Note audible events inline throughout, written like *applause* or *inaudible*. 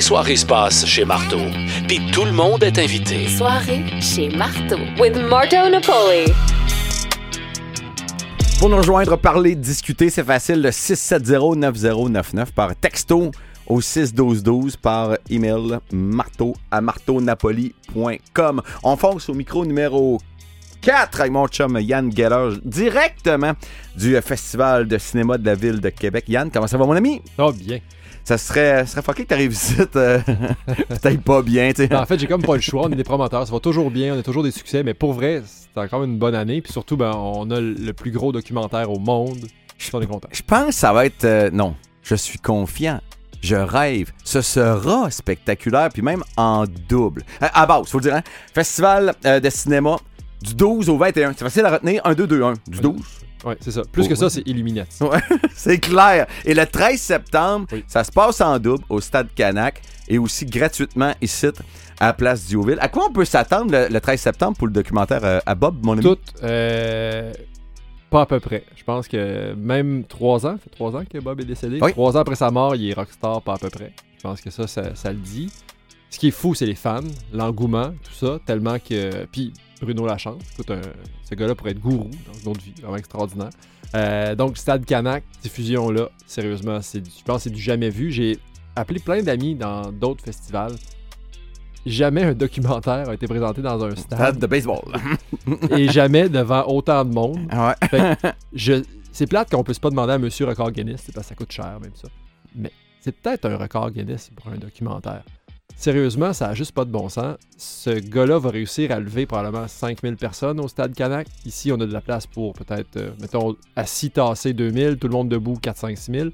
soirée se passe chez Marteau. Puis tout le monde est invité. Soirée chez Marteau with Marto Napoli. Pour nous rejoindre, parler, discuter, c'est facile. Le 670-9099 par texto au 61212 par email marteau à marteaunapoli.com. On fonce au micro numéro 4 avec mon chum Yann Geller, directement du Festival de cinéma de la ville de Québec. Yann, comment ça va mon ami? Oh, bien. Ça serait, ça serait fucké que t'arrives ici, euh, *laughs* peut-être pas bien, tu sais. En fait, j'ai comme pas le choix. On est des promoteurs, ça va toujours bien, on a toujours des succès, mais pour vrai, c'est encore une bonne année. Puis surtout, ben, on a le plus gros documentaire au monde. Je suis content. Je pense que ça va être. euh, non, je suis confiant. Je rêve. Ce sera spectaculaire, puis même en double. Euh, À, base, faut le dire, hein? Festival euh, de cinéma du 12 au 21. C'est facile à retenir. 1, 2, 2, 1. Du 12. Ouais, c'est ça. Plus que ça, c'est Illuminati. Ouais, *laughs* c'est clair. Et le 13 septembre, Oui. ça se passe en double au Stade Canac et aussi gratuitement ici à Place Diouville. À quoi on peut s'attendre le, le 13 septembre pour le documentaire euh, à Bob, mon ami? Tout, euh, pas à peu près. Je pense que même trois ans, ça fait trois ans que Bob est décédé. Oui. Trois ans après sa mort, il est rockstar, pas à peu près. Je pense que ça, ça, ça le dit. Ce qui est fou, c'est les fans, l'engouement, tout ça, tellement que. Puis Bruno Lachance, écoute, un- ce gars-là pourrait être gourou dans une autre vie, vraiment extraordinaire. Euh, donc, Stade Canac, diffusion-là, sérieusement, c'est, du- je pense que c'est du jamais vu. J'ai appelé plein d'amis dans d'autres festivals. Jamais un documentaire a été présenté dans un Stade stade de baseball. *laughs* et jamais devant autant de monde. ouais. Fait que je, c'est plate qu'on puisse pas demander à Monsieur Record Guinness, c'est parce que ça coûte cher, même ça. Mais c'est peut-être un record Guinness pour un documentaire. Sérieusement, ça a juste pas de bon sens. Ce gars-là va réussir à lever probablement 5000 personnes au stade Canac. Ici, on a de la place pour peut-être, euh, mettons, assis tassé 2000, tout le monde debout 4, 5, 6000.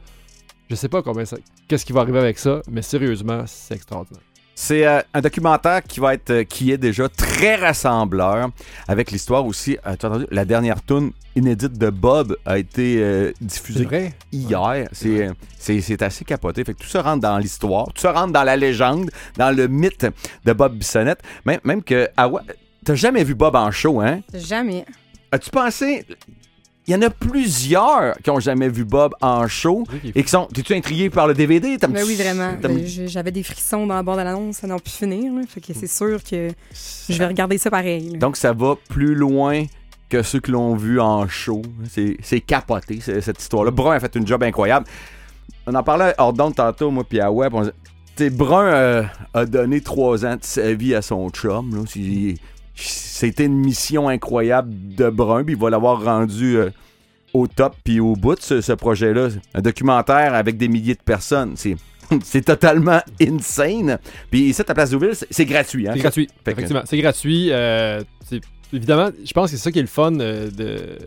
Je sais pas combien ça, qu'est-ce qui va arriver avec ça, mais sérieusement, c'est extraordinaire. C'est euh, un documentaire qui va être, euh, qui est déjà très rassembleur, avec l'histoire aussi. euh, tu as entendu, la dernière tune inédite de Bob a été euh, diffusée vrai? hier. C'est, c'est, c'est assez capoté. Fait que tout ça rentre dans l'histoire, tout ça rentre dans la légende, dans le mythe de Bob Bissonnette. Même, même que, ah ouais, t'as jamais vu Bob en show, hein? Jamais. As-tu pensé? Il y en a plusieurs qui ont jamais vu Bob en show et qui sont. T'es-tu intrigué par le DVD? Ben oui, vraiment. Ben, je- J'avais des frissons dans la bande de l'annonce, ça n'a pu finir. là. Fait que c'est sûr que je vais regarder ça pareil. là. Donc, ça va plus loin que ceux qui l'ont vu en show. C'est, c'est capoté, c'est- cette histoire-là. Brun a fait une job incroyable. On en parlait hors d'onde tantôt, moi, puis à Web. On... Brun euh, a donné trois ans de sa vie à son chum. là. C'était une mission incroyable de Brun, puis il va l'avoir rendu euh, au top puis au bout, ce, ce projet-là. Un documentaire avec des milliers de personnes. C'est, *laughs* c'est totalement insane. Puis ici, à Place d'Ouville, c'est, c'est gratuit. Hein? C'est gratuit. Fait que- Effectivement, c'est gratuit. euh, évidemment, je pense que c'est ça qui est le fun euh, de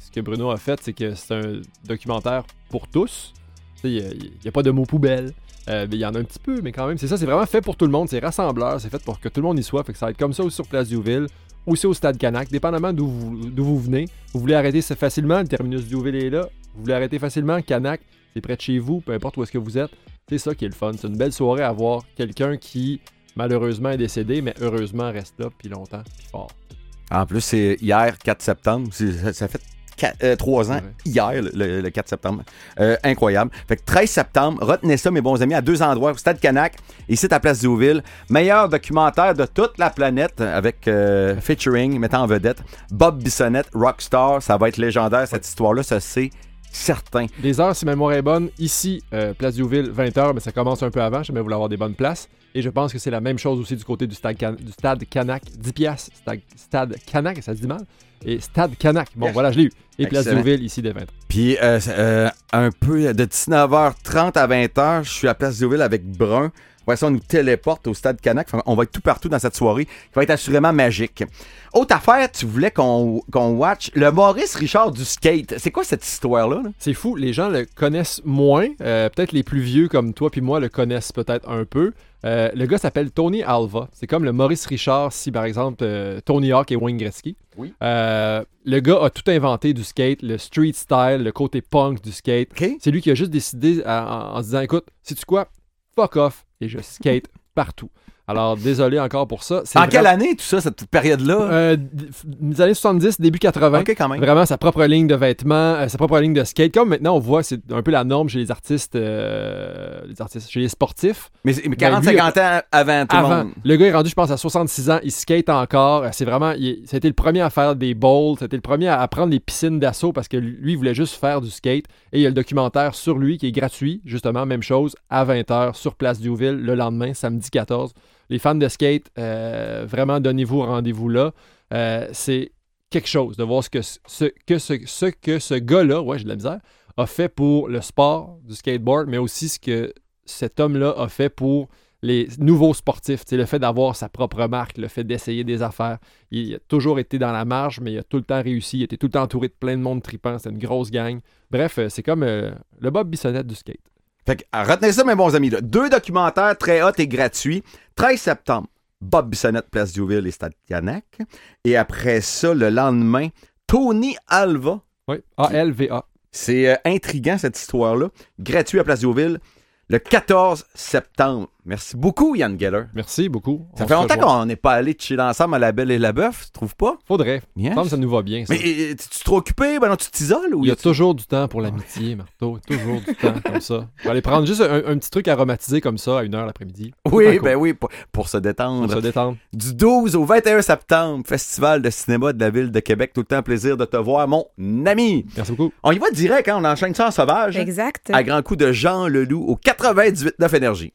ce que Bruno a fait, c'est que c'est un documentaire pour tous. Il n'y a, pas de mots poubelle. Euh, il y en a un petit peu, mais quand même, c'est ça, c'est vraiment fait pour tout le monde. C'est rassembleur, c'est fait pour que tout le monde y soit. Fait que ça va être comme ça aussi sur Place Diouville, aussi au Stade Canac, dépendamment d'où vous, vous venez. Vous voulez arrêter facilement, le terminus Diouville est là. Vous voulez arrêter facilement, Canac, c'est près de chez vous, peu importe où est-ce que vous êtes. C'est ça qui est le fun. C'est une belle soirée à voir quelqu'un qui, malheureusement, est décédé, mais heureusement reste là, puis longtemps, puis fort. En plus, c'est hier, 4 septembre. Ça fait 3 ans, Ouais. hier, le, le- le 4 septembre. Euh, incroyable. Fait que 13 septembre, retenez ça, mes bons amis, à deux endroits, au Stade Canac, ici à Place Deauville. Meilleur documentaire de toute la planète avec euh, featuring, mettant en vedette Bob Bissonnette, Rockstar. Ça va être légendaire, cette histoire-là, ça c'est certain. Les heures, si ma mémoire est bonne, ici, euh, Place Diouville, 20h, mais ça commence un peu avant, je vais vouloir avoir des bonnes places. Et je pense que c'est la même chose aussi du côté du Stade, Can- du stade Canac, 10 piastres, Stade, stade Canac, ça se dit mal? Et Stade Canac, bon voilà, je l'ai eu. Et Place. Diouville, ici, dès 20h. Puis euh, euh, un peu de 19h30 à 20h, je suis à Place Deauville avec Brun. Après ça, on nous téléporte au Stade Canac. On va être tout partout dans cette soirée qui va être assurément magique. Autre affaire, tu voulais qu'on qu'on watch le Maurice Richard du skate. C'est quoi cette histoire-là? là? C'est fou, les gens le connaissent moins. euh, peut-être les plus vieux comme toi puis moi le connaissent peut-être un peu. Euh, le gars s'appelle Tony Alva. C'est comme le Maurice Richard si par exemple euh, Tony Hawk et Wayne Gretzky. Oui. Euh, le gars a tout inventé du skate, le street style, le côté punk du skate. C'est lui qui a juste décidé à- en, en se disant écoute, sais-tu quoi? Fuck off et je skate partout. Alors, désolé encore pour ça. En quelle année, tout ça, cette période-là? Euh, des années 70, début 80. ok, quand même. Vraiment sa propre ligne de vêtements, euh, sa propre ligne de skate. Comme maintenant, on voit, c'est un peu la norme chez les artistes, euh, les artistes, chez les sportifs. Mais, mais 40, Ben, lui, 50 ans avant tout le Avant, monde. le gars est rendu, je pense, à 66 ans. Il skate encore. Euh, C'est vraiment, il est- ça a été le premier à faire des bowls. C'était le premier à, à prendre les piscines d'assaut parce que lui, il voulait juste faire du skate. Et il y a le documentaire sur lui qui est gratuit, justement, même chose, à 20h sur Place Diouville le lendemain, samedi 14. Les fans de skate, euh, vraiment, donnez-vous rendez-vous là. Euh, c'est quelque chose de voir ce que ce, que ce, que ce gars-là, ouais, j'ai de la misère, a fait pour le sport du skateboard, mais aussi ce que cet homme-là a fait pour les nouveaux sportifs. Le fait d'avoir sa propre marque, le fait d'essayer des affaires. Il a toujours été dans la marge, mais il a tout le temps réussi. Il était tout le temps entouré de plein de monde tripant. C'était une grosse gang. Bref, euh, c'est comme le Bob Bissonnette du skate. Fait que, retenez ça, mes bons amis. là. Deux documentaires très hot et gratuits. 13 septembre, Bob Bissonnette, Place Diouville et Stade Canac. Et après ça, le lendemain, Tony Alva. Oui, A-L-V-A. C'est euh, intriguant, cette histoire-là. Gratuit à Place Diouville, le 14 septembre. Merci beaucoup, Yann Geller. Merci beaucoup. Ça On fait longtemps qu'on n'est pas allé chiller ensemble à la Belle et la Bœuf, tu trouves pas? Faudrait. Yes. Ça nous va bien. ça. Mais euh, tu trop occupé? Ben non, tu t'isoles ou Il y a toujours du temps pour l'amitié, Marteau. Toujours du temps comme ça. *laughs* On va aller prendre juste un, un petit truc aromatisé comme ça à une heure l'après-midi. Oui, ben oui, pour, pour se Pour détendre. se détendre. Du 12 au 21 septembre, Festival de cinéma de la ville de Québec. Tout le temps plaisir de te voir, mon ami. Merci beaucoup. On y va direct, hein? on enchaîne ça en sauvage. Exact. À grand coup de Jean Leloup au 98.9 Énergie.